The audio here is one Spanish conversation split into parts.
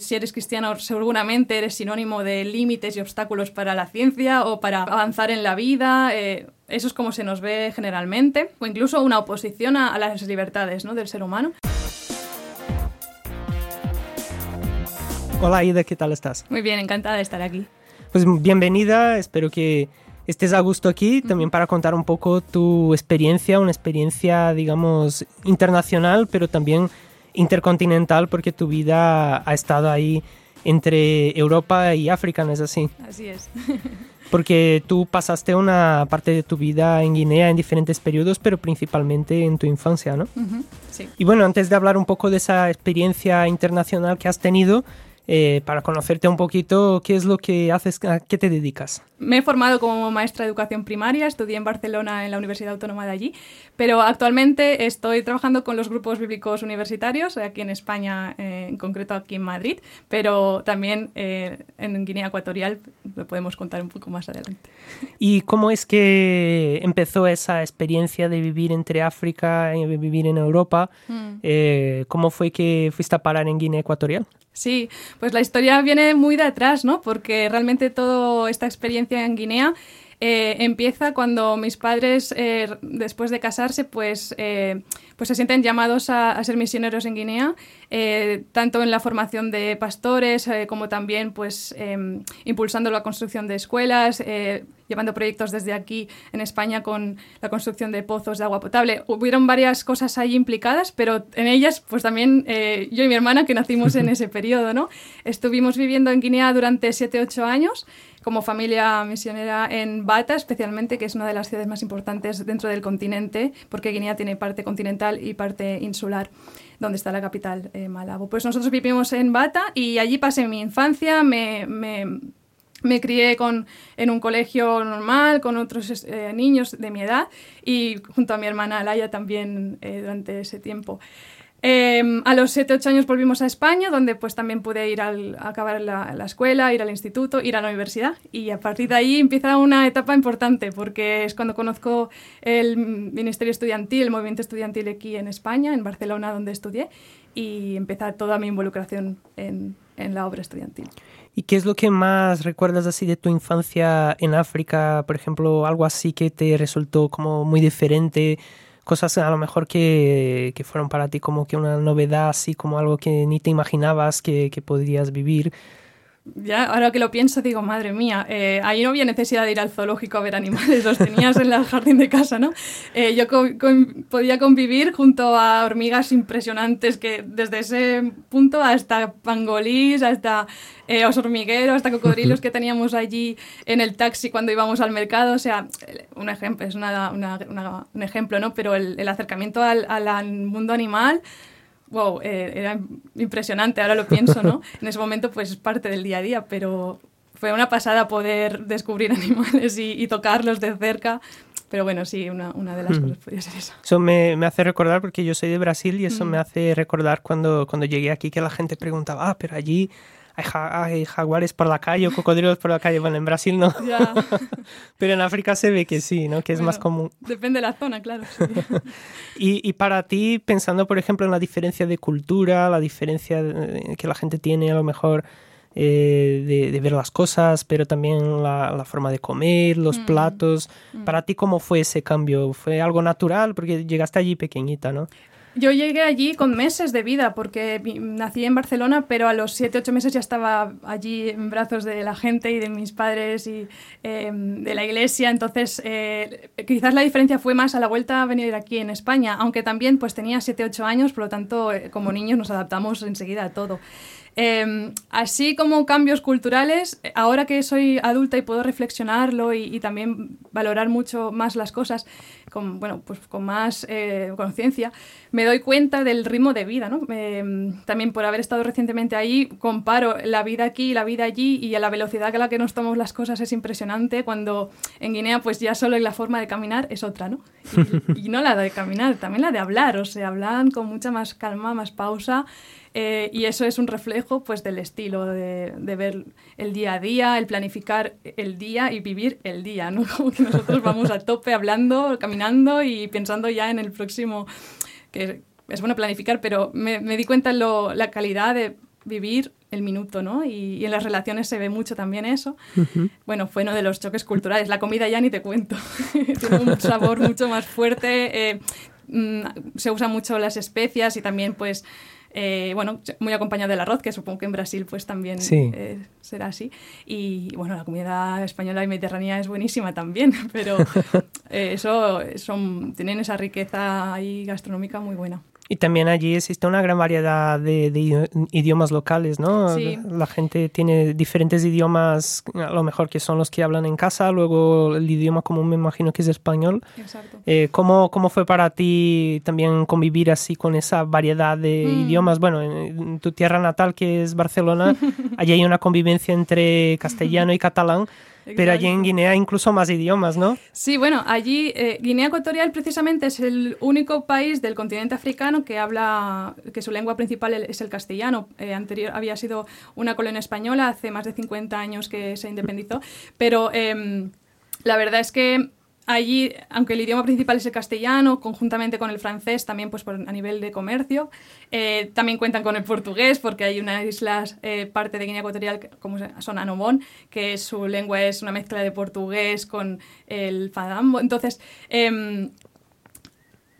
Si eres cristiano, seguramente eres sinónimo de límites y obstáculos para la ciencia o para avanzar en la vida. Eh, eso es como se nos ve generalmente, o incluso una oposición a, a las libertades ¿no? del ser humano. Hola Ida, ¿qué tal estás? Muy bien, encantada de estar aquí. Pues bienvenida, espero que estés a gusto aquí, también para contar un poco tu experiencia, una experiencia, digamos, internacional, pero también intercontinental, porque tu vida ha estado ahí entre Europa y África, ¿no es así? Así es. porque tú pasaste una parte de tu vida en Guinea en diferentes periodos, pero principalmente en tu infancia, ¿no? Sí. Y bueno, antes de hablar un poco de esa experiencia internacional que has tenido, eh, para conocerte un poquito, ¿qué es lo que haces, a qué te dedicas? Me he formado como maestra de educación primaria, estudié en Barcelona en la Universidad Autónoma de allí, pero actualmente estoy trabajando con los grupos bíblicos universitarios, aquí en España, eh, en concreto aquí en Madrid, pero también eh, en Guinea Ecuatorial, lo podemos contar un poco más adelante. ¿Y cómo es que empezó esa experiencia de vivir entre África y vivir en Europa? Mm. ¿Cómo fue que fuiste a parar en Guinea Ecuatorial? Sí, pues la historia viene muy de atrás, ¿no? Porque realmente toda esta experiencia en Guinea eh, empieza cuando mis padres, eh, después de casarse, pues, eh, pues se sienten llamados a, ser misioneros en Guinea, tanto en la formación de pastores como también pues, em, impulsando la construcción de escuelas, llevando proyectos desde aquí en España con la construcción de pozos de agua potable. Hubieron varias cosas ahí implicadas, pero en ellas, pues también yo y mi hermana, que nacimos en ese periodo, ¿no? Estuvimos viviendo en Guinea durante 7-8 años como familia misionera en Bata, especialmente, que es una de las ciudades más importantes dentro del continente, porque Guinea tiene parte continental y parte insular, donde está la capital, eh, Malabo. Pues nosotros vivimos en Bata y allí pasé mi infancia, me, me crié con, en un colegio normal con otros eh, niños de mi edad y junto a mi hermana Alaya también eh, durante ese tiempo. Em, a los 7-8 años volvimos a España, donde pues también pude ir al, a acabar la, la, escuela, ir al instituto, ir a la universidad. Y a partir de ahí empieza una etapa importante, porque es cuando conozco el Ministerio Estudiantil, el movimiento estudiantil aquí en España, en Barcelona, donde estudié, y empieza toda mi involucración en, en la obra estudiantil. ¿Y qué es lo que más recuerdas así de tu infancia en África? Por ejemplo, algo así que te resultó como muy diferente cosas a lo mejor que, que, fueron para ti como que una novedad, así como algo que ni te imaginabas que, que podrías vivir. Ya, ahora que lo pienso, digo, madre mía, eh, ahí no había necesidad de ir al zoológico a ver animales, los tenías en el jardín de casa, ¿no? Eh, yo podía convivir junto a hormigas impresionantes que desde ese punto hasta pangolís, hasta eh, os hormigueros, hasta cocodrilos que teníamos allí en el taxi cuando íbamos al mercado, o sea, un ejemplo, es una, una, un ejemplo, ¿no? Pero el, el acercamiento al, al mundo animal wow, eh, era impresionante, ahora lo pienso, ¿no? En ese momento pues es parte del día a día, pero fue una pasada poder descubrir animales y, tocarlos de cerca. Pero bueno, sí, una, una de las cosas podría ser eso. Eso me, me, hace recordar, porque yo soy de Brasil y eso me hace recordar cuando, cuando llegué aquí que la gente preguntaba, ah, pero allí hay, jaguares por la calle o cocodrilos por la calle. Bueno, en Brasil no. Pero en África se ve que sí, ¿no? Que es más común. Depende de la zona, claro. y, y, para ti, pensando, por ejemplo, en la diferencia de cultura, la diferencia que la gente tiene a lo mejor eh, de, ver las cosas, pero también la, la forma de comer, los mm. platos. Mm. Para ti, ¿cómo fue ese cambio? ¿Fue algo natural? Porque llegaste allí pequeñita, ¿no? Yo llegué allí con meses de vida porque nací en Barcelona, pero a los 7, 8 meses ya estaba allí en brazos de la gente y de mis padres y em, de la iglesia. Entonces, eh, quizás la diferencia fue más a la vuelta a venir aquí en España, aunque también pues tenía 7, 8 años, por lo tanto, eh, como niños nos adaptamos enseguida a todo. Em, así como cambios culturales, ahora que soy adulta y puedo reflexionarlo y, también valorar mucho más las cosas, con, bueno, pues con más eh, conciencia, me doy cuenta del ritmo de vida. ¿no? también por haber estado recientemente ahí, comparo la vida aquí y la vida allí y a la velocidad a la que nos tomamos las cosas es impresionante cuando en Guinea pues ya solo la forma de caminar es otra, ¿no? Y, y no la de caminar, también la de hablar, o sea, hablan con mucha más calma, más pausa. Eh, y eso es un reflejo pues, del estilo, de, de, ver el día a día, el planificar el día y vivir el día, ¿no? Como que nosotros vamos a tope hablando, caminando y pensando ya en el próximo, que es bueno planificar, pero me, me di cuenta en lo, la calidad de vivir el minuto, ¿no? Y, y, en las relaciones se ve mucho también eso. Bueno, fue uno de los choques culturales. La comida ya ni te cuento. Tiene un sabor mucho más fuerte. Eh, mm, se usan mucho las especias y también pues eh, bueno, muy acompañado del arroz, que supongo que en Brasil pues también eh, será así. Y bueno, la comida española y mediterránea es buenísima también, pero eh, eso son, tienen esa riqueza ahí gastronómica muy buena. Y también allí existe una gran variedad de, idiomas locales, ¿no? Sí. La gente tiene diferentes idiomas, a lo mejor que son los que hablan en casa, luego el idioma común me imagino que es español. Exacto. Eh, ¿cómo, ¿Cómo fue para ti también convivir así con esa variedad de Mm. idiomas? Bueno, en tu tierra natal, que es Barcelona, allí hay una convivencia entre castellano y catalán. Pero allí en Guinea incluso más idiomas, ¿no? Sí, bueno, allí eh, Guinea Ecuatorial precisamente es el único país del continente africano que habla, que su lengua principal es el castellano. Eh, anterior había sido una colonia española hace más de 50 años que se independizó, pero eh, la verdad es que allí, aunque el idioma principal es el castellano, conjuntamente con el francés, también pues a nivel de comercio, eh, también cuentan con el portugués, porque hay unas islas, eh, parte de Guinea Ecuatorial, como son Anomón, que su lengua es una mezcla de portugués con el fadambo. Entonces, eh,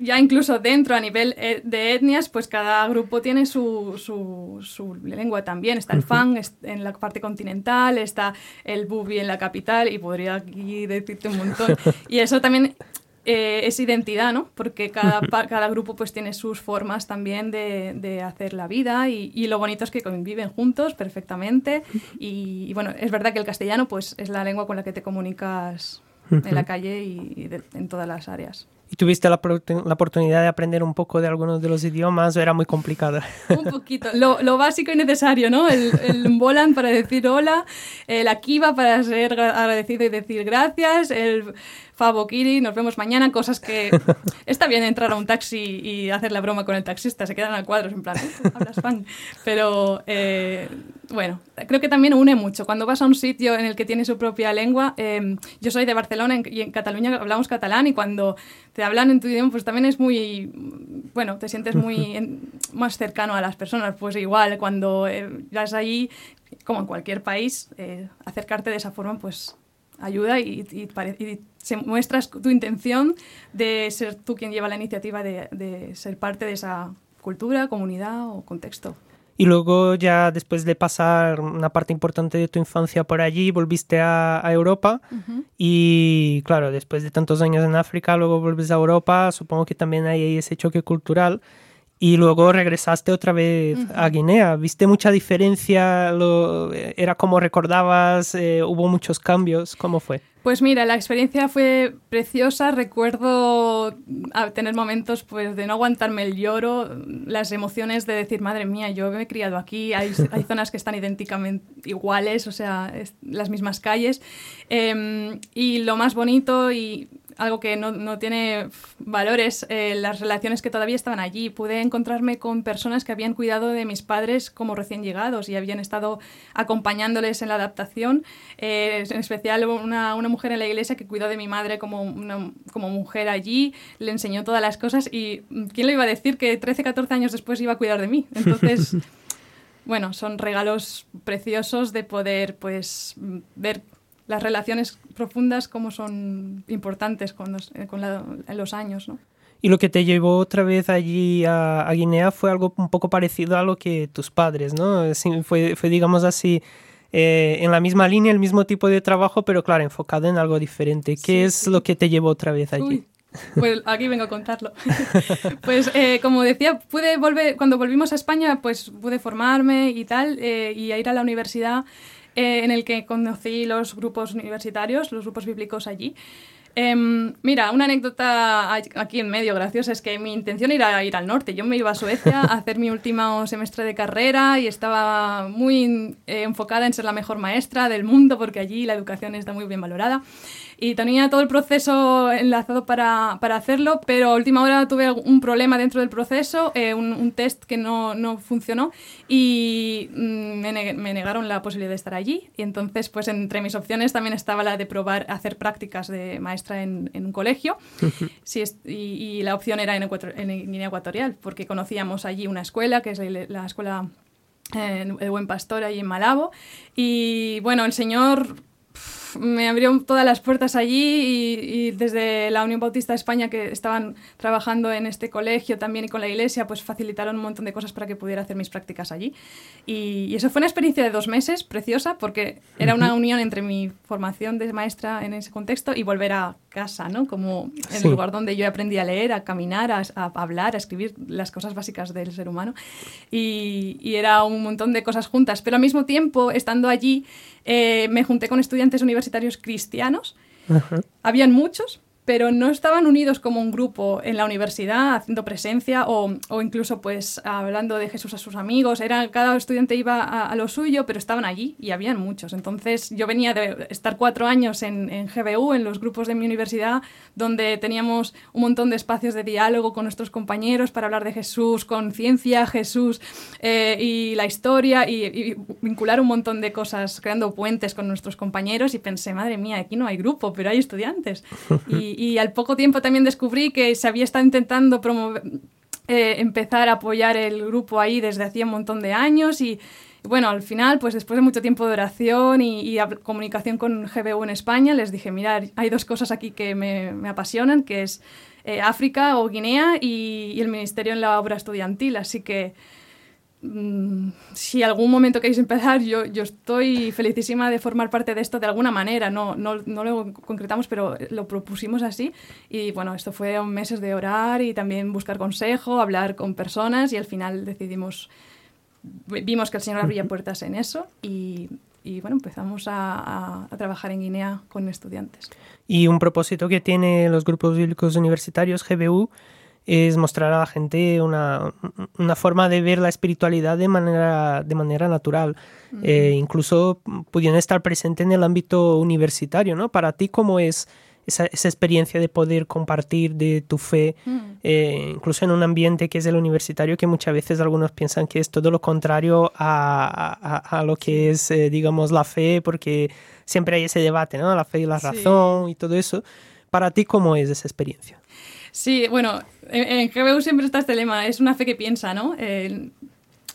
ya incluso dentro a nivel eh, de etnias, pues cada grupo tiene su, su, su lengua también. Está el Fang en la parte continental, está el Bubi en la capital y podría aquí decirte un montón. Y eso también eh, es identidad, ¿no? Porque cada, cada grupo pues tiene sus formas también de, de hacer la vida y, y, lo bonito es que conviven juntos perfectamente y, y, bueno, es verdad que el castellano pues es la lengua con la que te comunicas en la calle y, y de, en todas las áreas. ¿Y tuviste la, la, oportunidad de aprender un poco de algunos de los idiomas o era muy complicado? Un poquito. Lo, lo básico y necesario, ¿no? El, el Mbolan para decir hola, el Akiva para ser agradecido y decir gracias, el Favokiri, nos vemos mañana, cosas que está bien entrar a un taxi y hacer la broma con el taxista, se quedan a cuadros en plan, ¿eh? hablas fan. Pero eh, bueno, creo que también une mucho. Cuando vas a un sitio en el que tiene su propia lengua, eh, yo soy de Barcelona y en Cataluña hablamos catalán y cuando te hablan en tu idioma, pues también es muy, bueno, te sientes muy en, más cercano a las personas. Pues igual, cuando eh, vas allí, como en cualquier país, eh, acercarte de esa forma, pues ayuda y, y, y, se muestras tu intención de ser tú quien lleva la iniciativa de, de ser parte de esa cultura, comunidad o contexto. Y luego ya después de pasar una parte importante de tu infancia por allí, volviste a, a Europa. Uh -huh. y claro, después de tantos años en África, luego vuelves a Europa, supongo que también hay ese choque cultural y luego regresaste otra vez uh -huh. a Guinea. ¿Viste mucha diferencia? Lo, ¿Era como recordabas? Eh, ¿Hubo muchos cambios? ¿Cómo fue? Pues mira, la experiencia fue preciosa. Recuerdo tener momentos pues, de no aguantarme el lloro, las emociones de decir, madre mía, yo me he criado aquí, hay, hay zonas que están idénticamente iguales, o sea, es, las mismas calles. Eh, y lo más bonito y algo que no, no tiene valores, eh, las relaciones que todavía estaban allí. Pude encontrarme con personas que habían cuidado de mis padres como recién llegados y habían estado acompañándoles en la adaptación. Eh, en especial una, una, mujer en la iglesia que cuidó de mi madre como, una, como mujer allí, le enseñó todas las cosas y ¿quién le iba a decir que 13, 14 años después iba a cuidar de mí? Entonces... bueno, son regalos preciosos de poder pues ver las relaciones profundas como son importantes con los, con la, los años, ¿no? Y lo que te llevó otra vez allí a, a, Guinea fue algo un poco parecido a lo que tus padres, ¿no? Sí, fue, fue, digamos así, eh, en la misma línea, el mismo tipo de trabajo, pero claro, enfocado en algo diferente. ¿Qué sí, es sí. lo que te llevó otra vez allí? Uy. Pues aquí vengo a contarlo. pues eh, como decía, pude volver, cuando volvimos a España, pues pude formarme y tal, eh, y a ir a la universidad eh, en el que conocí los grupos universitarios, los grupos bíblicos allí. Em, mira, una anécdota aquí en medio graciosa es que mi intención era ir al norte. Yo me iba a Suecia a hacer mi último semestre de carrera y estaba muy eh, enfocada en ser la mejor maestra del mundo porque allí la educación está muy bien valorada y tenía todo el proceso enlazado para, para, hacerlo, pero a última hora tuve un problema dentro del proceso, eh, un, test que no, no funcionó y mm, me, me, negaron la posibilidad de estar allí. Y entonces, pues entre mis opciones también estaba la de probar hacer prácticas de maestra en, en un colegio. sí, y, y, la opción era en, en, Guinea Ecuatorial, porque conocíamos allí una escuela, que es la, la escuela eh, El Buen Pastor, allí en Malabo. Y bueno, el señor me abrió todas las puertas allí y, desde la Unión Bautista de España que estaban trabajando en este colegio también y con la iglesia, pues facilitaron un montón de cosas para que pudiera hacer mis prácticas allí. Y, eso fue una experiencia de dos meses preciosa porque era una unión entre mi formación de maestra en ese contexto y volver a casa, ¿no? Como el lugar donde yo aprendí a leer, a caminar, a, hablar, a escribir las cosas básicas del ser humano. Y, y era un montón de cosas juntas, pero al mismo tiempo, estando allí, eh, me junté con estudiantes universitarios cristianos. Habían muchos, pero no estaban unidos como un grupo en la universidad haciendo presencia o, o incluso pues hablando de Jesús a sus amigos. Era, cada estudiante iba a, lo suyo, pero estaban allí y habían muchos. Entonces yo venía de estar cuatro años en, en, GBU, en los grupos de mi universidad, donde teníamos un montón de espacios de diálogo con nuestros compañeros para hablar de Jesús, con ciencia, Jesús eh, y la historia y, y, vincular un montón de cosas, creando puentes con nuestros compañeros y pensé, madre mía, aquí no hay grupo, pero hay estudiantes. Y, y al poco tiempo también descubrí que se había estado intentando promover, eh, empezar a apoyar el grupo ahí desde hacía un montón de años y, bueno, al final, pues después de mucho tiempo de oración y, comunicación con GBU en España, les dije, mira, hay dos cosas aquí que me, me apasionan, que es eh, África o Guinea y, y, el Ministerio en la Obra Estudiantil. Así que si algún momento queréis empezar, yo, yo estoy felicísima de formar parte de esto de alguna manera. No, no, no, lo concretamos, pero lo propusimos así. Y bueno, esto fue meses de orar y también buscar consejo, hablar con personas y al final decidimos, vimos que el Señor abría puertas en eso y, y bueno, empezamos a, a, trabajar en Guinea con estudiantes. Y un propósito que tienen los grupos bíblicos universitarios, GBU, es mostrar a la gente una, una, forma de ver la espiritualidad de manera, de manera natural, eh, incluso pudiendo estar presente en el ámbito universitario, ¿no? Para ti, ¿cómo es esa, esa experiencia de poder compartir de tu fe, eh, incluso en un ambiente que es el universitario, que muchas veces algunos piensan que es todo lo contrario a, a, a lo que es, eh, digamos, la fe, porque siempre hay ese debate, ¿no? La fe y la razón y todo eso. Para ti, ¿cómo es esa experiencia? Sí, bueno, en, GBU siempre está este lema, es una fe que piensa, ¿no?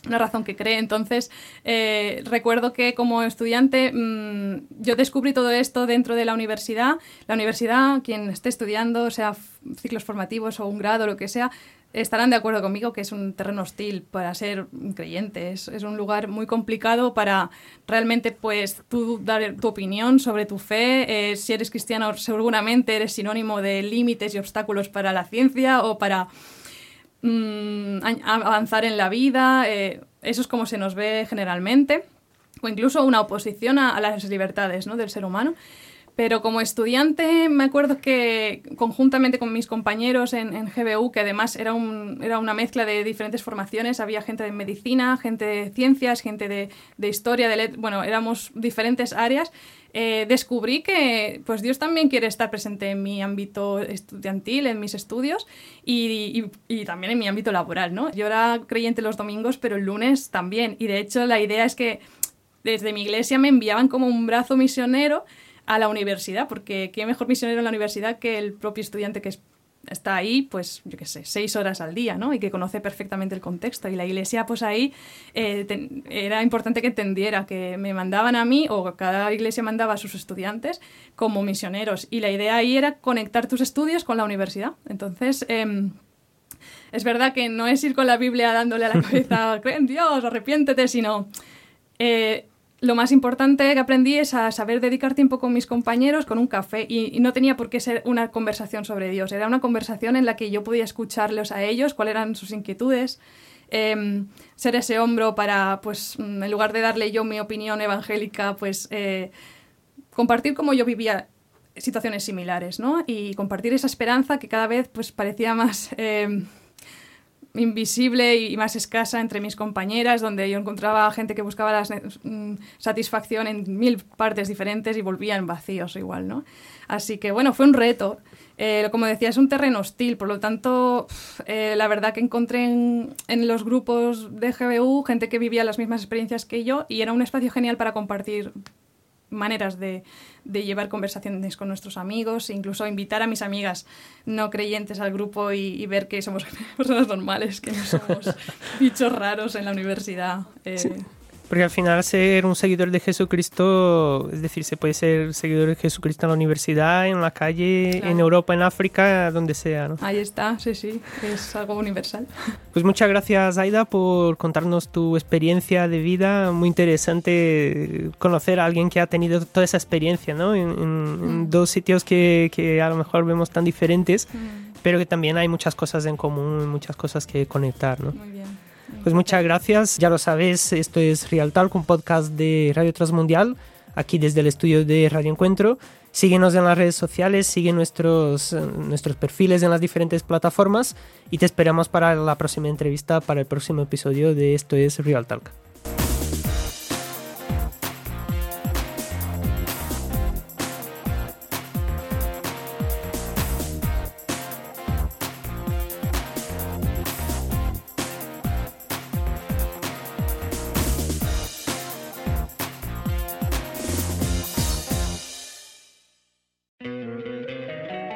una razón que cree. Entonces, eh, recuerdo que como estudiante mm, yo descubrí todo esto dentro de la universidad. La universidad, quien esté estudiando, sea ciclos formativos o un grado, lo que sea, estarán de acuerdo conmigo que es un terreno hostil para ser un creyente. Es, es, un lugar muy complicado para realmente, pues, tú dar tu opinión sobre tu fe. Eh, si eres cristiano, seguramente eres sinónimo de límites y obstáculos para la ciencia o para mm, avanzar en la vida. Eh, eso es como se nos ve generalmente. O incluso una oposición a, a las libertades ¿no? del ser humano. Pero como estudiante me acuerdo que conjuntamente con mis compañeros en, en GBU, que además era, un, era, una mezcla de diferentes formaciones, había gente de medicina, gente de ciencias, gente de, de historia, de bueno, éramos diferentes áreas, eh, descubrí que pues Dios también quiere estar presente en mi ámbito estudiantil, en mis estudios y, y, y, también en mi ámbito laboral, ¿no? Yo era creyente los domingos, pero el lunes también. Y de hecho la idea es que desde mi iglesia me enviaban como un brazo misionero a la universidad, porque qué mejor misionero en la universidad que el propio estudiante que está ahí, pues, yo qué sé, seis horas al día, ¿no? Y que conoce perfectamente el contexto. Y la iglesia, pues ahí eh, era importante que entendiera que me mandaban a mí, o cada iglesia mandaba a sus estudiantes como misioneros. Y la idea ahí era conectar tus estudios con la universidad. Entonces, eh, es verdad que no es ir con la Biblia dándole a la cabeza, cree en Dios, arrepiéntete, sino... Eh, lo más importante que aprendí es a saber dedicar tiempo con mis compañeros con un café y, no tenía por qué ser una conversación sobre Dios, era una conversación en la que yo podía escucharlos a ellos, cuáles eran sus inquietudes, em, ser ese hombro para, pues, mm, en lugar de darle yo mi opinión evangélica, pues eh, compartir cómo yo vivía situaciones similares, ¿no? Y compartir esa esperanza que cada vez pues parecía más eh, invisible y más escasa entre mis compañeras, donde yo encontraba gente que buscaba la mm, satisfacción en mil partes diferentes y volvían vacíos igual, ¿no? Así que bueno, fue un reto. Eh, como decía, es un terreno hostil, por lo tanto, eh, la verdad que encontré en, en, los grupos de GBU gente que vivía las mismas experiencias que yo y era un espacio genial para compartir maneras de, de, llevar conversaciones con nuestros amigos, incluso invitar a mis amigas no creyentes al grupo y, y ver que somos personas normales, que no somos bichos raros en la universidad. Eh, sí. Porque al final ser un seguidor de Jesucristo, es decir, se puede ser seguidor de Jesucristo en la universidad, en la calle, claro. en Europa, en África, donde sea. ¿no? Ahí está, sí, sí, es algo universal. Pues muchas gracias, Aida, por contarnos tu experiencia de vida. Muy interesante conocer a alguien que ha tenido toda esa experiencia, ¿no? En, en, mm. en dos sitios que, que, a lo mejor vemos tan diferentes, mm. pero que también hay muchas cosas en común, muchas cosas que conectar, ¿no? Muy bien. Pues muchas gracias. Ya lo sabes, esto es Real Talk, un podcast de Radio Transmundial, aquí desde el estudio de Radio Encuentro. Síguenos en las redes sociales, sigue nuestros, nuestros perfiles en las diferentes plataformas y te esperamos para la próxima entrevista, para el próximo episodio de Esto es Real Talk.